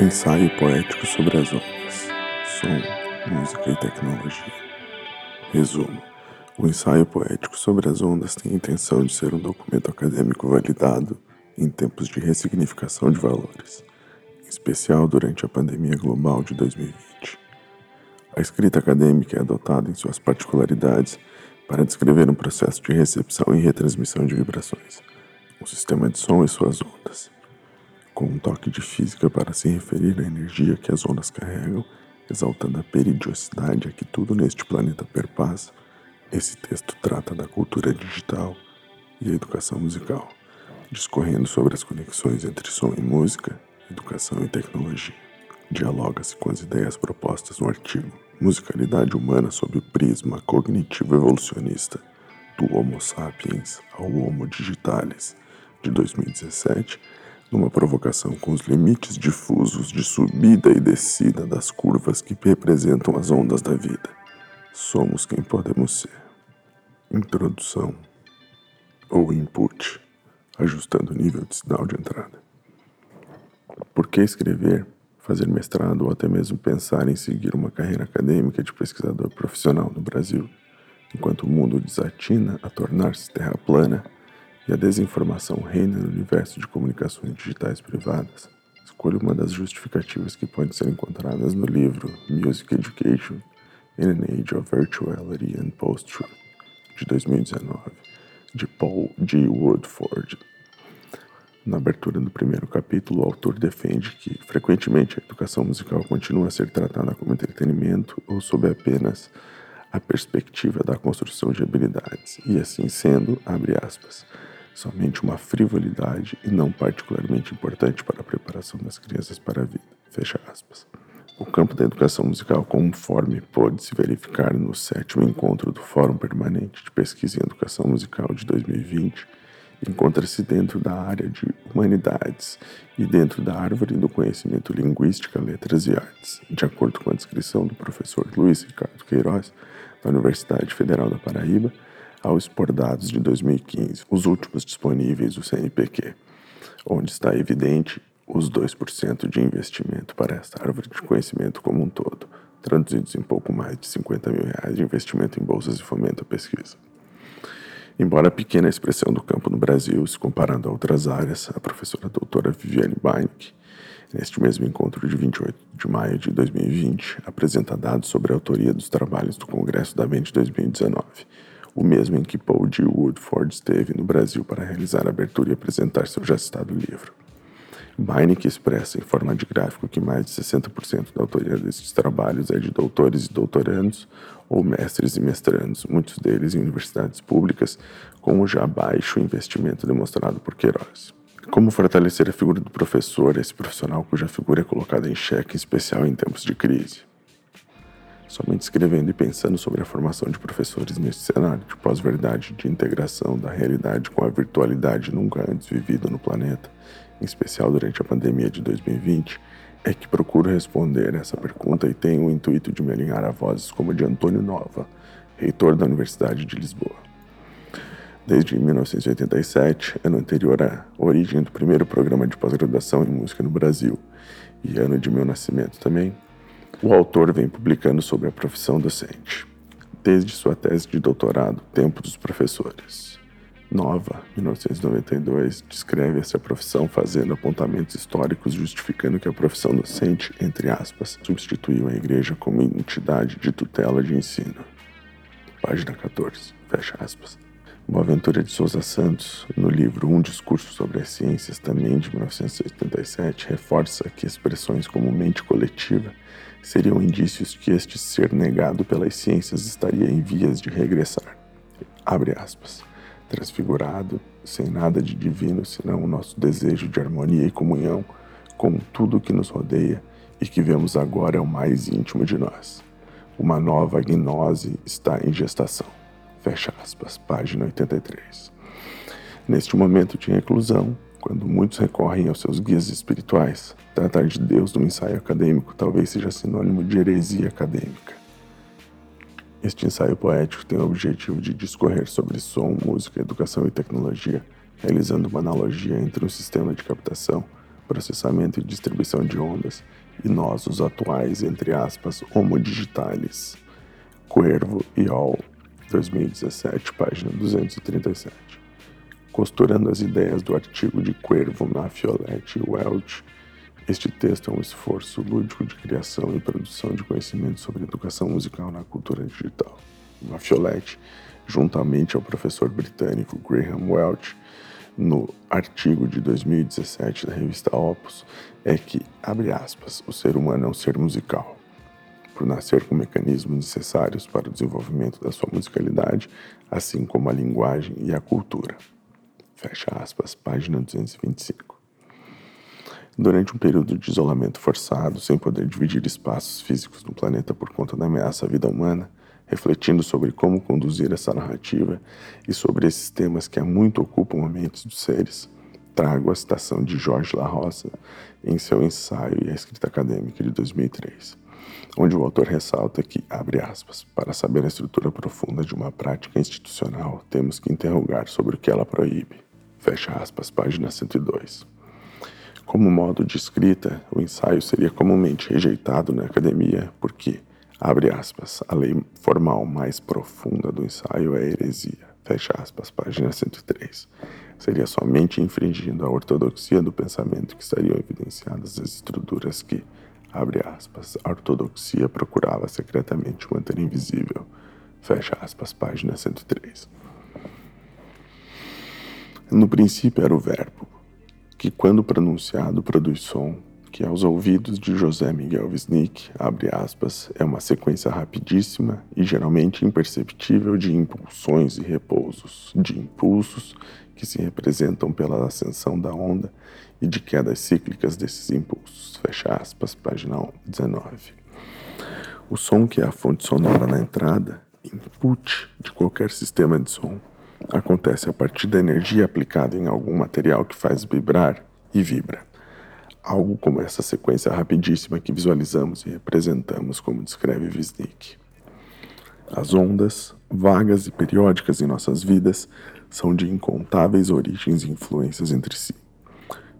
Ensaio poético sobre as ondas, som, música e tecnologia. Resumo: o ensaio poético sobre as ondas tem a intenção de ser um documento acadêmico validado em tempos de ressignificação de valores, em especial durante a pandemia global de 2020. A escrita acadêmica é adotada em suas particularidades para descrever um processo de recepção e retransmissão de vibrações, um sistema de som e suas ondas com um toque de física para se referir à energia que as ondas carregam, exaltando a peridiosidade a que tudo neste planeta perpassa, esse texto trata da cultura digital e a educação musical, discorrendo sobre as conexões entre som e música, educação e tecnologia. Dialoga-se com as ideias propostas no artigo Musicalidade Humana sob o prisma cognitivo evolucionista do Homo sapiens ao Homo digitalis, de 2017 numa provocação com os limites difusos de subida e descida das curvas que representam as ondas da vida. Somos quem podemos ser. Introdução ou input, ajustando o nível de sinal de entrada. Por que escrever, fazer mestrado ou até mesmo pensar em seguir uma carreira acadêmica de pesquisador profissional no Brasil, enquanto o mundo desatina a tornar-se terra plana? e a desinformação reina no universo de comunicações digitais privadas, escolho uma das justificativas que podem ser encontradas no livro Music Education in an Age of Virtuality and Post-Truth, de 2019, de Paul G. Woodford. Na abertura do primeiro capítulo, o autor defende que, frequentemente, a educação musical continua a ser tratada como entretenimento ou sob apenas a perspectiva da construção de habilidades, e assim sendo, abre aspas, somente uma frivolidade e não particularmente importante para a preparação das crianças para a vida. Fecha aspas. O campo da educação musical, conforme pôde se verificar no sétimo encontro do Fórum Permanente de Pesquisa em Educação Musical de 2020, encontra-se dentro da área de humanidades e dentro da árvore do conhecimento linguística, letras e artes, de acordo com a descrição do professor Luiz Ricardo Queiroz, da Universidade Federal da Paraíba, ao expor dados de 2015, os últimos disponíveis do CNPq, onde está evidente os 2% de investimento para esta árvore de conhecimento como um todo, traduzidos em pouco mais de 50 mil reais de investimento em bolsas de fomento à pesquisa. Embora pequena a expressão do campo no Brasil, se comparando a outras áreas, a professora doutora Viviane Beinck, neste mesmo encontro de 28 de maio de 2020, apresenta dados sobre a autoria dos trabalhos do Congresso da Mente 2019, o mesmo em que Paul G. Woodford esteve no Brasil para realizar a abertura e apresentar seu já citado livro. Beinecke expressa em forma de gráfico que mais de 60% da autoria desses trabalhos é de doutores e doutorandos ou mestres e mestrandos, muitos deles em universidades públicas, com o já baixo investimento demonstrado por Queiroz. Como fortalecer a figura do professor, esse profissional cuja figura é colocada em xeque, em especial em tempos de crise? somente escrevendo e pensando sobre a formação de professores neste cenário de pós-verdade, de integração da realidade com a virtualidade nunca antes vivida no planeta, em especial durante a pandemia de 2020, é que procuro responder essa pergunta e tenho o intuito de me alinhar a vozes como a de Antônio Nova, reitor da Universidade de Lisboa. Desde 1987, ano anterior à origem do primeiro programa de pós-graduação em música no Brasil, e ano de meu nascimento também, o autor vem publicando sobre a profissão docente, desde sua tese de doutorado, Tempo dos Professores. Nova, 1992, descreve essa profissão fazendo apontamentos históricos justificando que a profissão docente, entre aspas, substituiu a igreja como entidade de tutela de ensino. Página 14, fecha aspas. Boaventura de Souza Santos, no livro Um Discurso sobre as Ciências, também de 1987, reforça que expressões como mente coletiva seriam indícios que este ser negado pelas ciências estaria em vias de regressar. Abre aspas. Transfigurado, sem nada de divino senão o nosso desejo de harmonia e comunhão com tudo que nos rodeia e que vemos agora é o mais íntimo de nós. Uma nova gnose está em gestação. Fecha aspas, página 83. Neste momento de reclusão, quando muitos recorrem aos seus guias espirituais, tratar de Deus no ensaio acadêmico talvez seja sinônimo de heresia acadêmica. Este ensaio poético tem o objetivo de discorrer sobre som, música, educação e tecnologia, realizando uma analogia entre um sistema de captação, processamento e distribuição de ondas e nós, os atuais, entre aspas, homo digitalis. Cuervo e All, 2017, página 237. Costurando as ideias do artigo de Cuervo, Mafioletti e Welch, este texto é um esforço lúdico de criação e produção de conhecimento sobre educação musical na cultura digital. Mafioletti, juntamente ao professor britânico Graham Welch, no artigo de 2017 da revista Opus, é que, abre aspas, o ser humano é um ser musical. Por nascer com mecanismos necessários para o desenvolvimento da sua musicalidade, assim como a linguagem e a cultura. Fecha aspas, página 225. Durante um período de isolamento forçado, sem poder dividir espaços físicos no planeta por conta da ameaça à vida humana, refletindo sobre como conduzir essa narrativa e sobre esses temas que há muito ocupam a mente dos seres, trago a citação de Jorge La em seu ensaio e a escrita acadêmica de 2003, onde o autor ressalta que, abre aspas, para saber a estrutura profunda de uma prática institucional, temos que interrogar sobre o que ela proíbe. Fecha aspas, página 102. Como modo de escrita, o ensaio seria comumente rejeitado na academia porque, abre aspas, a lei formal mais profunda do ensaio é a heresia, fecha aspas, página 103. Seria somente infringindo a ortodoxia do pensamento que estariam evidenciadas as estruturas que, abre aspas, a ortodoxia procurava secretamente manter invisível, fecha aspas, página 103. No princípio era o verbo, que quando pronunciado produz som, que aos ouvidos de José Miguel Wisnik, abre aspas, é uma sequência rapidíssima e geralmente imperceptível de impulsões e repousos, de impulsos que se representam pela ascensão da onda e de quedas cíclicas desses impulsos. Fecha aspas, página 19. O som que é a fonte sonora na entrada, input de qualquer sistema de som, acontece a partir da energia aplicada em algum material que faz vibrar e vibra. Algo como essa sequência rapidíssima que visualizamos e representamos, como descreve Wisnik. As ondas, vagas e periódicas em nossas vidas, são de incontáveis origens e influências entre si,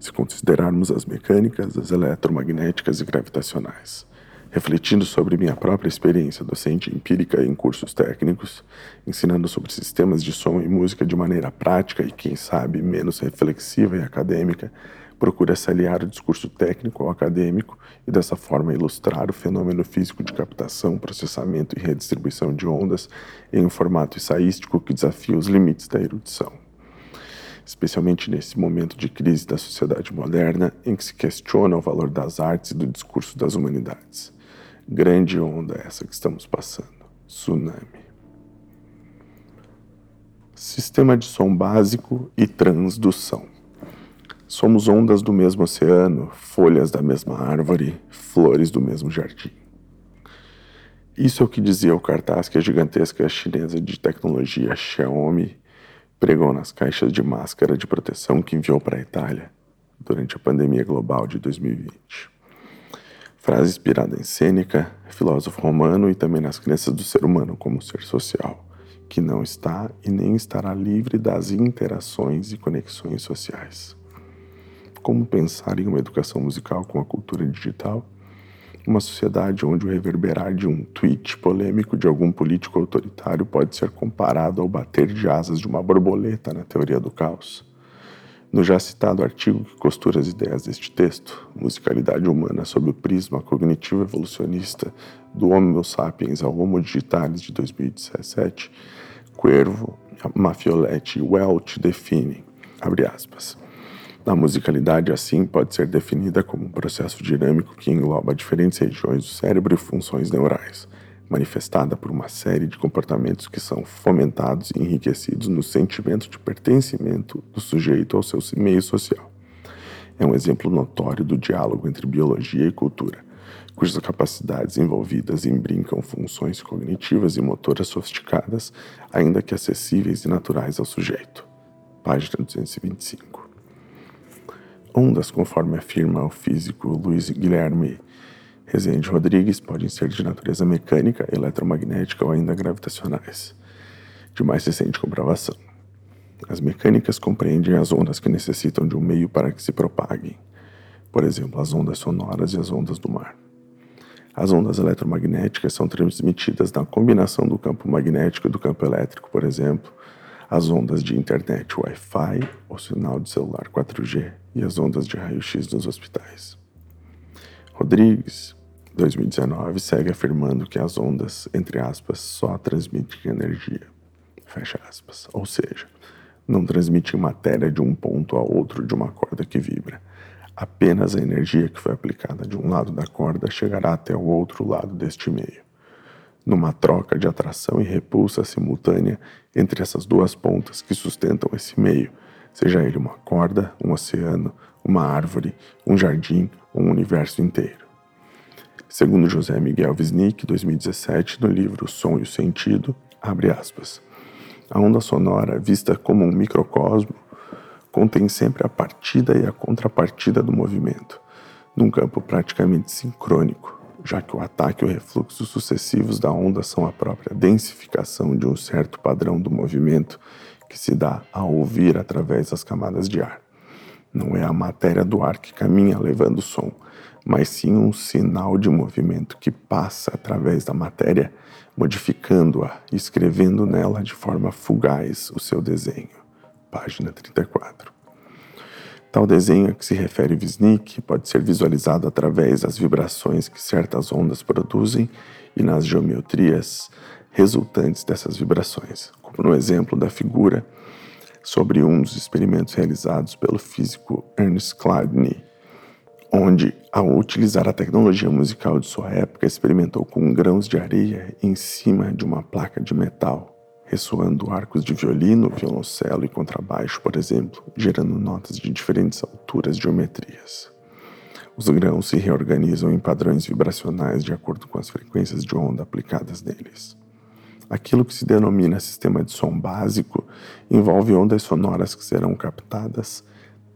se considerarmos as mecânicas, as eletromagnéticas e gravitacionais refletindo sobre minha própria experiência docente empírica em cursos técnicos, ensinando sobre sistemas de som e música de maneira prática e, quem sabe, menos reflexiva e acadêmica, procura se aliar o discurso técnico ao acadêmico e, dessa forma, ilustrar o fenômeno físico de captação, processamento e redistribuição de ondas em um formato ensaístico que desafia os limites da erudição especialmente nesse momento de crise da sociedade moderna em que se questiona o valor das artes e do discurso das humanidades. Grande onda essa que estamos passando. Tsunami. Sistema de som básico e transdução. Somos ondas do mesmo oceano, folhas da mesma árvore, flores do mesmo jardim. Isso é o que dizia o cartaz que a gigantesca chinesa de tecnologia Xiaomi pregou nas caixas de máscara de proteção que enviou para a Itália durante a pandemia global de 2020 frase inspirada em Sêneca, filósofo romano, e também nas crenças do ser humano como ser social, que não está e nem estará livre das interações e conexões sociais. Como pensar em uma educação musical com a cultura digital? Uma sociedade onde o reverberar de um tweet polêmico de algum político autoritário pode ser comparado ao bater de asas de uma borboleta na teoria do caos no já citado artigo que costura as ideias deste texto, Musicalidade Humana sob o Prisma Cognitivo Evolucionista do Homo Sapiens ao Homo Digitalis de 2017, Cuervo, Mafioletti e Welch definem, abre aspas, a musicalidade, assim, pode ser definida como um processo dinâmico que engloba diferentes regiões do cérebro e funções neurais, manifestada por uma série de comportamentos que são fomentados e enriquecidos no sentimento de pertencimento do sujeito ao seu meio social. É um exemplo notório do diálogo entre biologia e cultura, cujas capacidades envolvidas imbrincam funções cognitivas e motoras sofisticadas, ainda que acessíveis e naturais ao sujeito. Página 225. Ondas, conforme afirma o físico Luiz Guilherme Rezende Rodrigues podem ser de natureza mecânica, eletromagnética ou ainda gravitacionais, de mais recente comprovação. As mecânicas compreendem as ondas que necessitam de um meio para que se propaguem, por exemplo, as ondas sonoras e as ondas do mar. As ondas eletromagnéticas são transmitidas na combinação do campo magnético e do campo elétrico, por exemplo, as ondas de internet Wi-Fi, o sinal de celular 4G e as ondas de raio-x nos hospitais. Rodrigues, 2019, segue afirmando que as ondas, entre aspas, só transmitem energia, fecha aspas, ou seja, não transmitem matéria de um ponto a outro de uma corda que vibra Apenas a energia que foi aplicada de um lado da corda chegará até o outro lado deste meio. Numa troca de atração e repulsa simultânea entre essas duas pontas que sustentam esse meio, seja ele uma corda, um oceano, uma árvore, um jardim um universo inteiro. Segundo José Miguel Wisnik, 2017, no livro Som e o Sentido, abre aspas. A onda sonora, vista como um microcosmo, contém sempre a partida e a contrapartida do movimento, num campo praticamente sincrônico, já que o ataque e o refluxo sucessivos da onda são a própria densificação de um certo padrão do movimento que se dá ao ouvir através das camadas de ar. Não é a matéria do ar que caminha levando o som, mas sim um sinal de movimento que passa através da matéria, modificando-a e escrevendo nela de forma fugaz o seu desenho página 34. Tal desenho a que se refere Wisnik pode ser visualizado através das vibrações que certas ondas produzem e nas geometrias resultantes dessas vibrações, como no exemplo da figura sobre um dos experimentos realizados pelo físico Ernst Chladni, onde, ao utilizar a tecnologia musical de sua época, experimentou com grãos de areia em cima de uma placa de metal ressoando arcos de violino, violoncelo e contrabaixo, por exemplo, gerando notas de diferentes alturas e geometrias. Os grãos se reorganizam em padrões vibracionais de acordo com as frequências de onda aplicadas neles. Aquilo que se denomina sistema de som básico envolve ondas sonoras que serão captadas,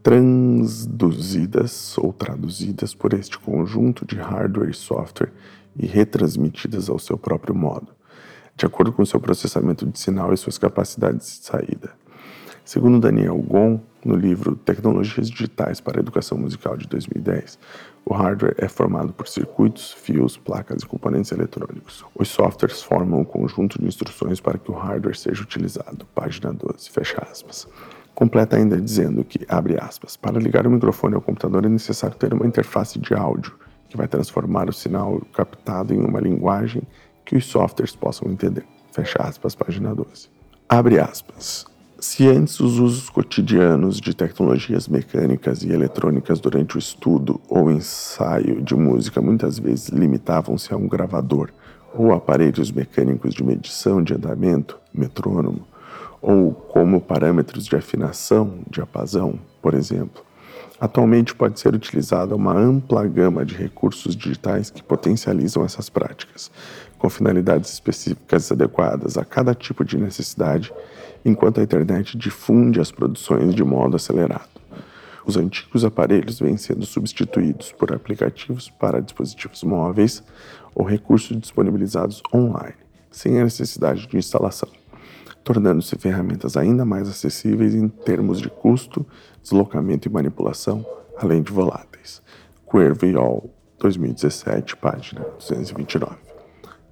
transduzidas ou traduzidas por este conjunto de hardware e software e retransmitidas ao seu próprio modo de acordo com seu processamento de sinal e suas capacidades de saída. Segundo Daniel Gon, no livro Tecnologias Digitais para a Educação Musical de 2010, o hardware é formado por circuitos, fios, placas e componentes eletrônicos. Os softwares formam um conjunto de instruções para que o hardware seja utilizado. Página 12, fecha aspas. Completa ainda dizendo que, abre aspas, para ligar o microfone ao computador é necessário ter uma interface de áudio que vai transformar o sinal captado em uma linguagem que os softwares possam entender. Fecha aspas, página 12. Abre aspas. Se antes os usos cotidianos de tecnologias mecânicas e eletrônicas durante o estudo ou ensaio de música muitas vezes limitavam-se a um gravador ou aparelhos mecânicos de medição de andamento, metrônomo, ou como parâmetros de afinação, diapasão, por exemplo, Atualmente pode ser utilizada uma ampla gama de recursos digitais que potencializam essas práticas, com finalidades específicas adequadas a cada tipo de necessidade, enquanto a internet difunde as produções de modo acelerado. Os antigos aparelhos vêm sendo substituídos por aplicativos para dispositivos móveis ou recursos disponibilizados online, sem a necessidade de instalação tornando-se ferramentas ainda mais acessíveis em termos de custo, deslocamento e manipulação, além de voláteis. Quervy All, 2017, página 229.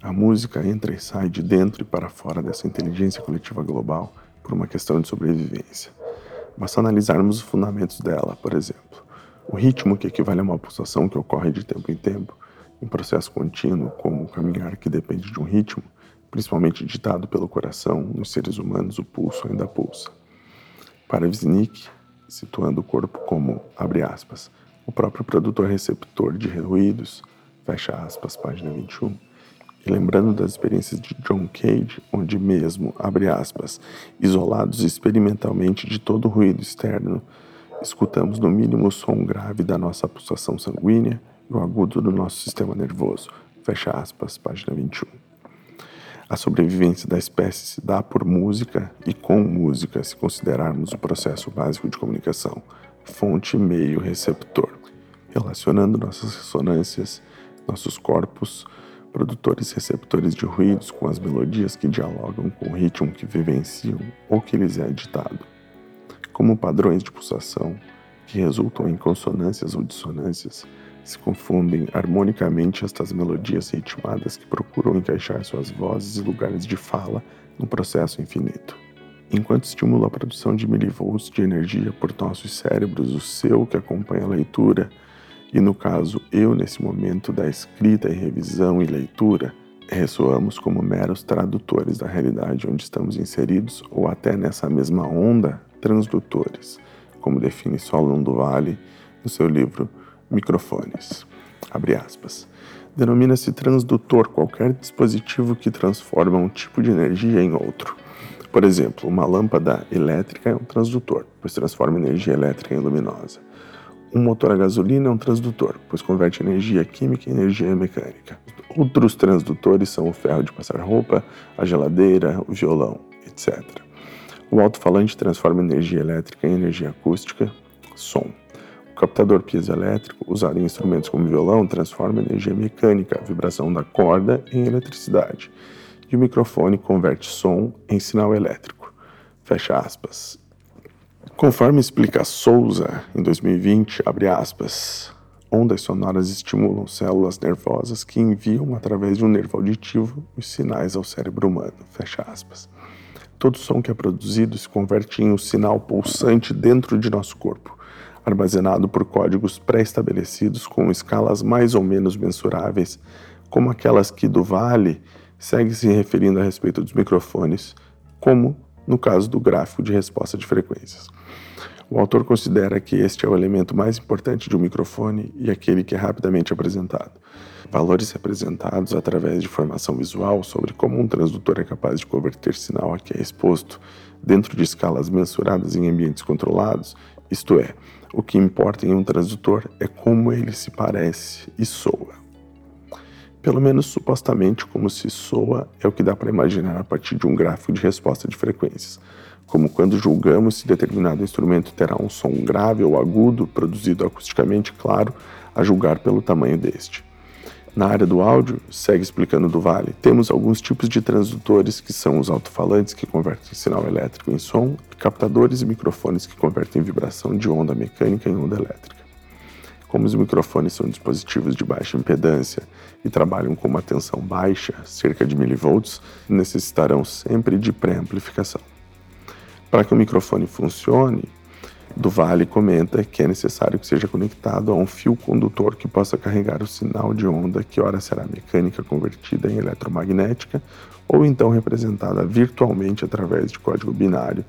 A música entra e sai de dentro e para fora dessa inteligência coletiva global por uma questão de sobrevivência. Basta analisarmos os fundamentos dela, por exemplo. O ritmo, que equivale a uma pulsação que ocorre de tempo em tempo, em processo contínuo, como o caminhar que depende de um ritmo, principalmente ditado pelo coração, nos seres humanos o pulso ainda pulsa. Para Wisnik, situando o corpo como, abre aspas, o próprio produtor receptor de ruídos, fecha aspas, página 21, e lembrando das experiências de John Cage, onde mesmo, abre aspas, isolados experimentalmente de todo ruído externo, escutamos no mínimo o som grave da nossa pulsação sanguínea e o agudo do nosso sistema nervoso, fecha aspas, página 21. A sobrevivência da espécie se dá por música e com música, se considerarmos o processo básico de comunicação, fonte, meio, receptor, relacionando nossas ressonâncias nossos corpos, produtores receptores de ruídos com as melodias que dialogam com o ritmo que vivenciam ou que lhes é ditado, como padrões de pulsação que resultam em consonâncias ou dissonâncias, se confundem harmonicamente estas melodias ritmadas que procuram encaixar suas vozes e lugares de fala no processo infinito. Enquanto estimula a produção de milivolts de energia por nossos cérebros, o seu que acompanha a leitura, e no caso eu nesse momento da escrita e revisão e leitura, ressoamos como meros tradutores da realidade onde estamos inseridos ou até nessa mesma onda, transdutores, como define Solon do Vale no seu livro Microfones. Abre aspas. Denomina-se transdutor qualquer dispositivo que transforma um tipo de energia em outro. Por exemplo, uma lâmpada elétrica é um transdutor, pois transforma energia elétrica em luminosa. Um motor a gasolina é um transdutor, pois converte energia química em energia mecânica. Outros transdutores são o ferro de passar roupa, a geladeira, o violão, etc. O alto-falante transforma energia elétrica em energia acústica, som. O captador piezoelétrico, usado em instrumentos como violão, transforma energia mecânica, a vibração da corda, em eletricidade. E o microfone converte som em sinal elétrico. Fecha aspas. Conforme explica Souza em 2020, abre aspas, ondas sonoras estimulam células nervosas que enviam através de um nervo auditivo os sinais ao cérebro humano. Fecha aspas. Todo som que é produzido se converte em um sinal pulsante dentro de nosso corpo armazenado por códigos pré-estabelecidos com escalas mais ou menos mensuráveis, como aquelas que do Vale segue se referindo a respeito dos microfones, como no caso do gráfico de resposta de frequências. O autor considera que este é o elemento mais importante de um microfone e aquele que é rapidamente apresentado. Valores representados através de informação visual sobre como um transdutor é capaz de converter sinal a que é exposto dentro de escalas mensuradas em ambientes controlados, isto é, o que importa em um transdutor é como ele se parece e soa. Pelo menos supostamente como se soa é o que dá para imaginar a partir de um gráfico de resposta de frequências, como quando julgamos se determinado instrumento terá um som grave ou agudo, produzido acusticamente, claro, a julgar pelo tamanho deste. Na área do áudio, segue explicando do Vale, temos alguns tipos de transdutores que são os alto-falantes que convertem sinal elétrico em som captadores e microfones que convertem vibração de onda mecânica em onda elétrica. Como os microfones são dispositivos de baixa impedância e trabalham com uma tensão baixa, cerca de milivolts, necessitarão sempre de pré-amplificação. Para que o microfone funcione, do comenta que é necessário que seja conectado a um fio condutor que possa carregar o sinal de onda que ora será mecânica convertida em eletromagnética ou então representada virtualmente através de código binário,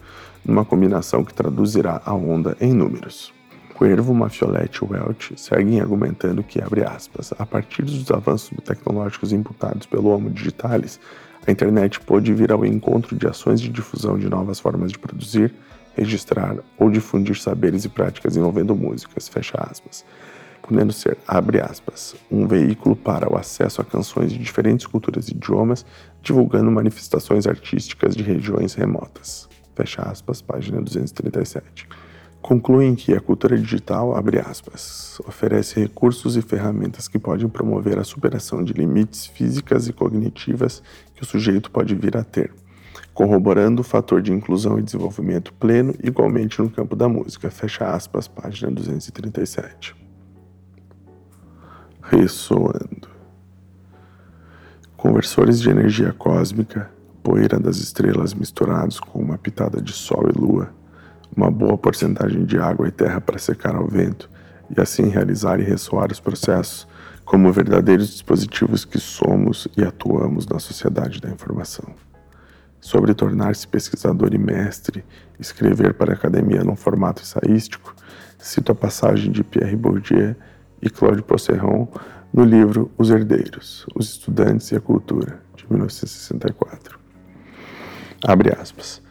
numa combinação que traduzirá a onda em números. Cuervo, Mafioletti e Welch seguem argumentando que, abre aspas, a partir dos avanços tecnológicos imputados pelo Homo Digitalis, a internet pôde vir ao encontro de ações de difusão de novas formas de produzir, registrar ou difundir saberes e práticas envolvendo músicas, fecha aspas, podendo ser, abre aspas, um veículo para o acesso a canções de diferentes culturas e idiomas, divulgando manifestações artísticas de regiões remotas, fecha aspas, página 237. Concluem que a cultura digital, aspas, oferece recursos e ferramentas que podem promover a superação de limites físicas e cognitivas que o sujeito pode vir a ter, corroborando o fator de inclusão e desenvolvimento pleno igualmente no campo da música. Fecha aspas, página 237. Ressoando. Conversores de energia cósmica, poeira das estrelas misturados com uma pitada de sol e lua, uma boa porcentagem de água e terra para secar ao vento e assim realizar e ressoar os processos como verdadeiros dispositivos que somos e atuamos na sociedade da informação sobre tornar-se pesquisador e mestre, escrever para a academia num formato ensaístico, cito a passagem de Pierre Bourdieu e Claude Posseron no livro Os Herdeiros, Os Estudantes e a Cultura, de 1964. Abre aspas.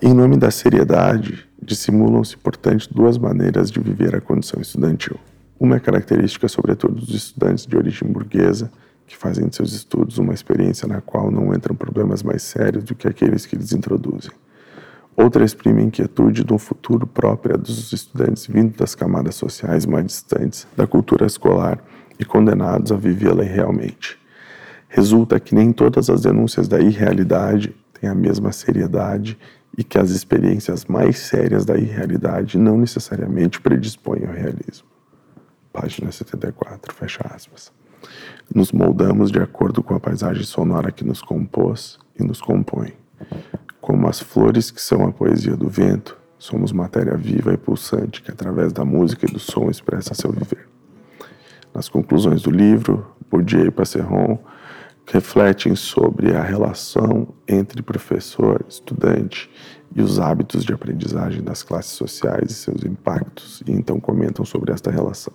Em nome da seriedade, dissimulam-se, portanto, duas maneiras de viver a condição estudantil. Uma é característica, sobretudo, dos estudantes de origem burguesa, que fazem de seus estudos uma experiência na qual não entram problemas mais sérios do que aqueles que eles introduzem. Outra exprime a inquietude de um futuro próprio dos estudantes vindo das camadas sociais mais distantes da cultura escolar e condenados a vivê-la irrealmente. Resulta que nem todas as denúncias da irrealidade têm a mesma seriedade e que as experiências mais sérias da irrealidade não necessariamente predispõem ao realismo. Página 74, fecha aspas. Nos moldamos de acordo com a paisagem sonora que nos compôs e nos compõe. Como as flores que são a poesia do vento, somos matéria viva e pulsante que, através da música e do som, expressa seu viver. Nas conclusões do livro, Bourdieu e Passeron refletem sobre a relação entre professor, estudante e os hábitos de aprendizagem das classes sociais e seus impactos, e então comentam sobre esta relação.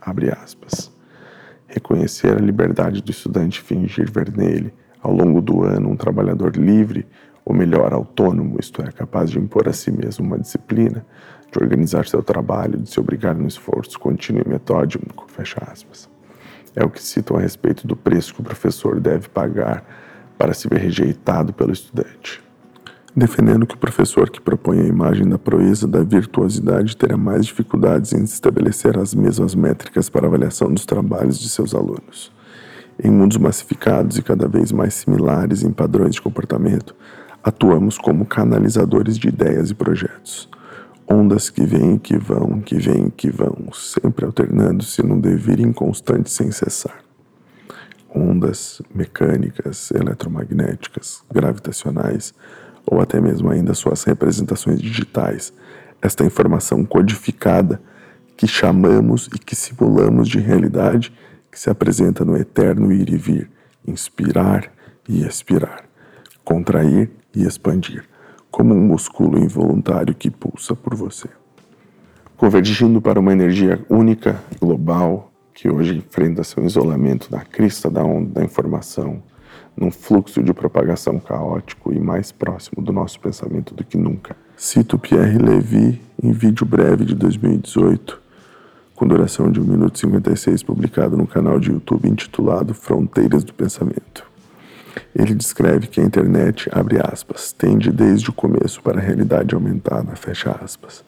Abre aspas. Reconhecer a liberdade do estudante fingir ver nele, ao longo do ano, um trabalhador livre, ou melhor, autônomo, isto é, capaz de impor a si mesmo uma disciplina, de organizar seu trabalho, de se obrigar no esforço contínuo e metódico, fecha aspas é o que citam a respeito do preço que o professor deve pagar para se ver rejeitado pelo estudante. Defendendo que o professor que propõe a imagem da proeza da virtuosidade terá mais dificuldades em estabelecer as mesmas métricas para avaliação dos trabalhos de seus alunos. Em mundos massificados e cada vez mais similares em padrões de comportamento, atuamos como canalizadores de ideias e projetos ondas que vêm e que vão, que vêm e que vão, sempre alternando-se num devir inconstante sem cessar. Ondas mecânicas, eletromagnéticas, gravitacionais, ou até mesmo ainda suas representações digitais, esta informação codificada que chamamos e que simulamos de realidade, que se apresenta no eterno ir e vir, inspirar e expirar, contrair e expandir como um músculo involuntário que pulsa por você. Convergindo para uma energia única, global, que hoje enfrenta seu isolamento na crista da onda da informação, num fluxo de propagação caótico e mais próximo do nosso pensamento do que nunca. Cito Pierre Levy em vídeo breve de 2018, com duração de 1 minuto e 56, publicado no canal de YouTube intitulado Fronteiras do Pensamento. Ele descreve que a internet, abre aspas, tende desde o começo para a realidade aumentada, fecha aspas.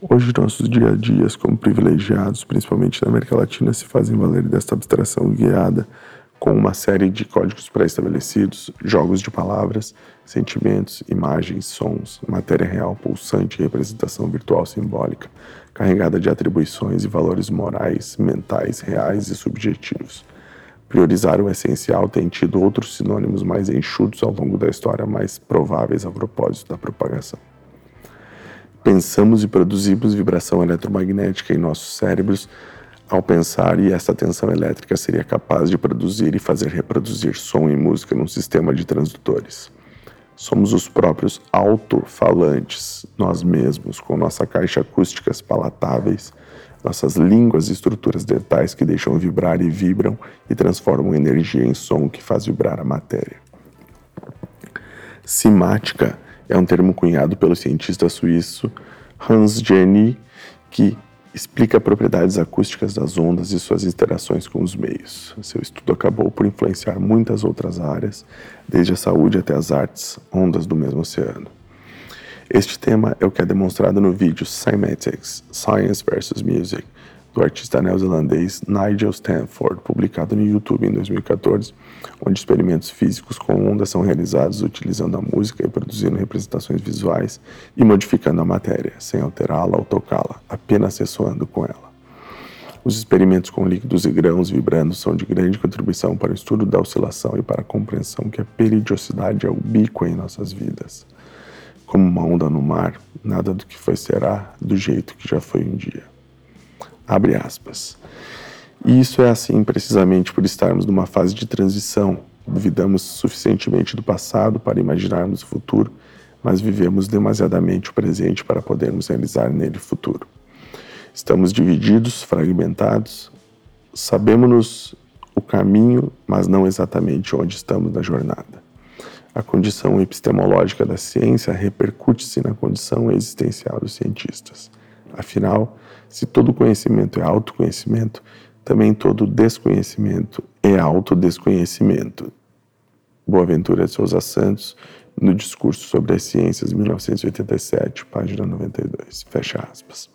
Hoje, nossos dia a dias, como privilegiados, principalmente na América Latina, se fazem valer desta abstração guiada com uma série de códigos pré-estabelecidos, jogos de palavras, sentimentos, imagens, sons, matéria real pulsante e representação virtual simbólica, carregada de atribuições e valores morais, mentais, reais e subjetivos. Priorizar o essencial tem tido outros sinônimos mais enxutos ao longo da história, mais prováveis a propósito da propagação. Pensamos e produzimos vibração eletromagnética em nossos cérebros ao pensar, e essa tensão elétrica seria capaz de produzir e fazer reproduzir som e música num sistema de transdutores. Somos os próprios alto-falantes, nós mesmos, com nossa caixa acústicas palatáveis nossas línguas e estruturas dentais que deixam vibrar e vibram e transformam energia em som que faz vibrar a matéria. Simática é um termo cunhado pelo cientista suíço Hans Jenny, que explica propriedades acústicas das ondas e suas interações com os meios. Seu estudo acabou por influenciar muitas outras áreas, desde a saúde até as artes, ondas do mesmo oceano. Este tema é o que é demonstrado no vídeo Cymatics, Science vs Music, do artista neozelandês Nigel Stanford, publicado no YouTube em 2014, onde experimentos físicos com ondas são realizados utilizando a música e produzindo representações visuais e modificando a matéria, sem alterá-la ou tocá-la, apenas ressoando com ela. Os experimentos com líquidos e grãos vibrando são de grande contribuição para o estudo da oscilação e para a compreensão que a periodicidade é ubíqua em nossas vidas como uma onda no mar, nada do que foi será do jeito que já foi um dia. Abre aspas. E isso é assim precisamente por estarmos numa fase de transição. Duvidamos suficientemente do passado para imaginarmos o futuro, mas vivemos demasiadamente o presente para podermos realizar nele o futuro. Estamos divididos, fragmentados, sabemos o caminho, mas não exatamente onde estamos na jornada. A condição epistemológica da ciência repercute-se na condição existencial dos cientistas. Afinal, se todo conhecimento é autoconhecimento, também todo desconhecimento é autodesconhecimento. Boaventura de Souza Santos, no discurso sobre as ciências, 1987, página 92. Fecha aspas.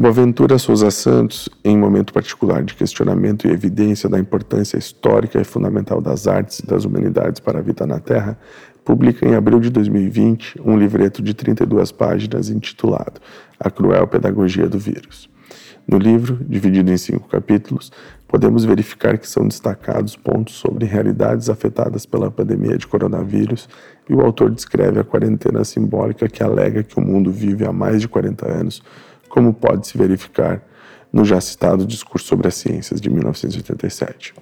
Boaventura Souza Santos, em momento particular de questionamento e evidência da importância histórica e fundamental das artes e das humanidades para a vida na Terra, publica em abril de 2020 um livreto de 32 páginas intitulado A Cruel Pedagogia do Vírus. No livro, dividido em cinco capítulos, podemos verificar que são destacados pontos sobre realidades afetadas pela pandemia de coronavírus e o autor descreve a quarentena simbólica que alega que o mundo vive há mais de 40 anos como pode se verificar no já citado Discurso sobre as Ciências de 1987.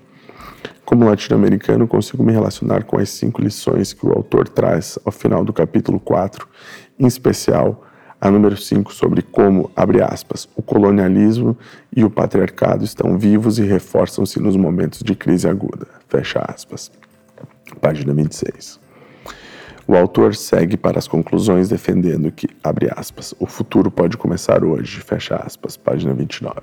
Como latino-americano, consigo me relacionar com as cinco lições que o autor traz ao final do capítulo 4, em especial a número 5 sobre como, abre aspas, o colonialismo e o patriarcado estão vivos e reforçam-se nos momentos de crise aguda, fecha aspas. Página 26. O autor segue para as conclusões defendendo que, abre aspas, o futuro pode começar hoje, fecha aspas, página 29.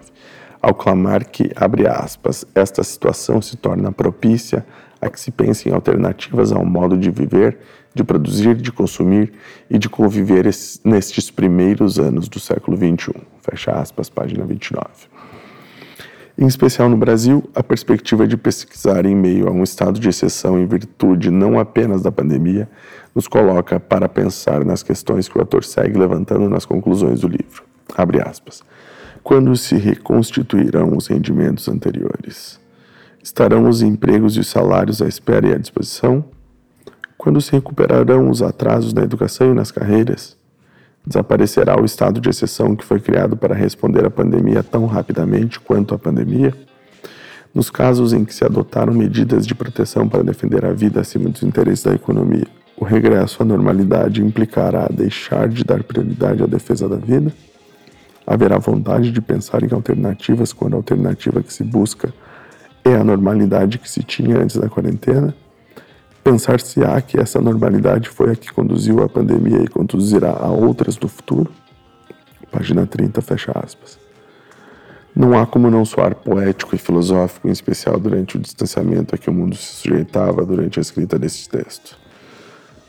Ao clamar que, abre aspas, esta situação se torna propícia a que se pense em alternativas ao modo de viver, de produzir, de consumir e de conviver nestes primeiros anos do século XXI, fecha aspas, página 29. Em especial no Brasil, a perspectiva de pesquisar em meio a um estado de exceção em virtude não apenas da pandemia nos coloca para pensar nas questões que o autor segue levantando nas conclusões do livro. Abre aspas. Quando se reconstituirão os rendimentos anteriores? Estarão os empregos e os salários à espera e à disposição? Quando se recuperarão os atrasos na educação e nas carreiras? Desaparecerá o estado de exceção que foi criado para responder à pandemia tão rapidamente quanto a pandemia? Nos casos em que se adotaram medidas de proteção para defender a vida acima dos interesses da economia, o regresso à normalidade implicará deixar de dar prioridade à defesa da vida? Haverá vontade de pensar em alternativas quando a alternativa que se busca é a normalidade que se tinha antes da quarentena? Pensar-se-á que essa normalidade foi a que conduziu à pandemia e conduzirá a outras no futuro? Página 30, fecha aspas. Não há como não soar poético e filosófico, em especial durante o distanciamento a que o mundo se sujeitava durante a escrita deste texto.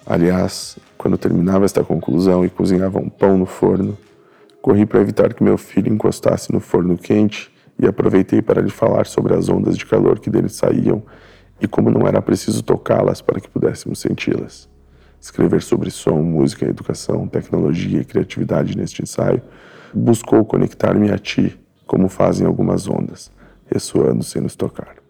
Aliás, quando terminava esta conclusão e cozinhava um pão no forno, corri para evitar que meu filho encostasse no forno quente e aproveitei para lhe falar sobre as ondas de calor que dele saíam e como não era preciso tocá-las para que pudéssemos senti-las. Escrever sobre som, música, educação, tecnologia e criatividade neste ensaio buscou conectar-me a ti, como fazem algumas ondas, ressoando sem nos tocar.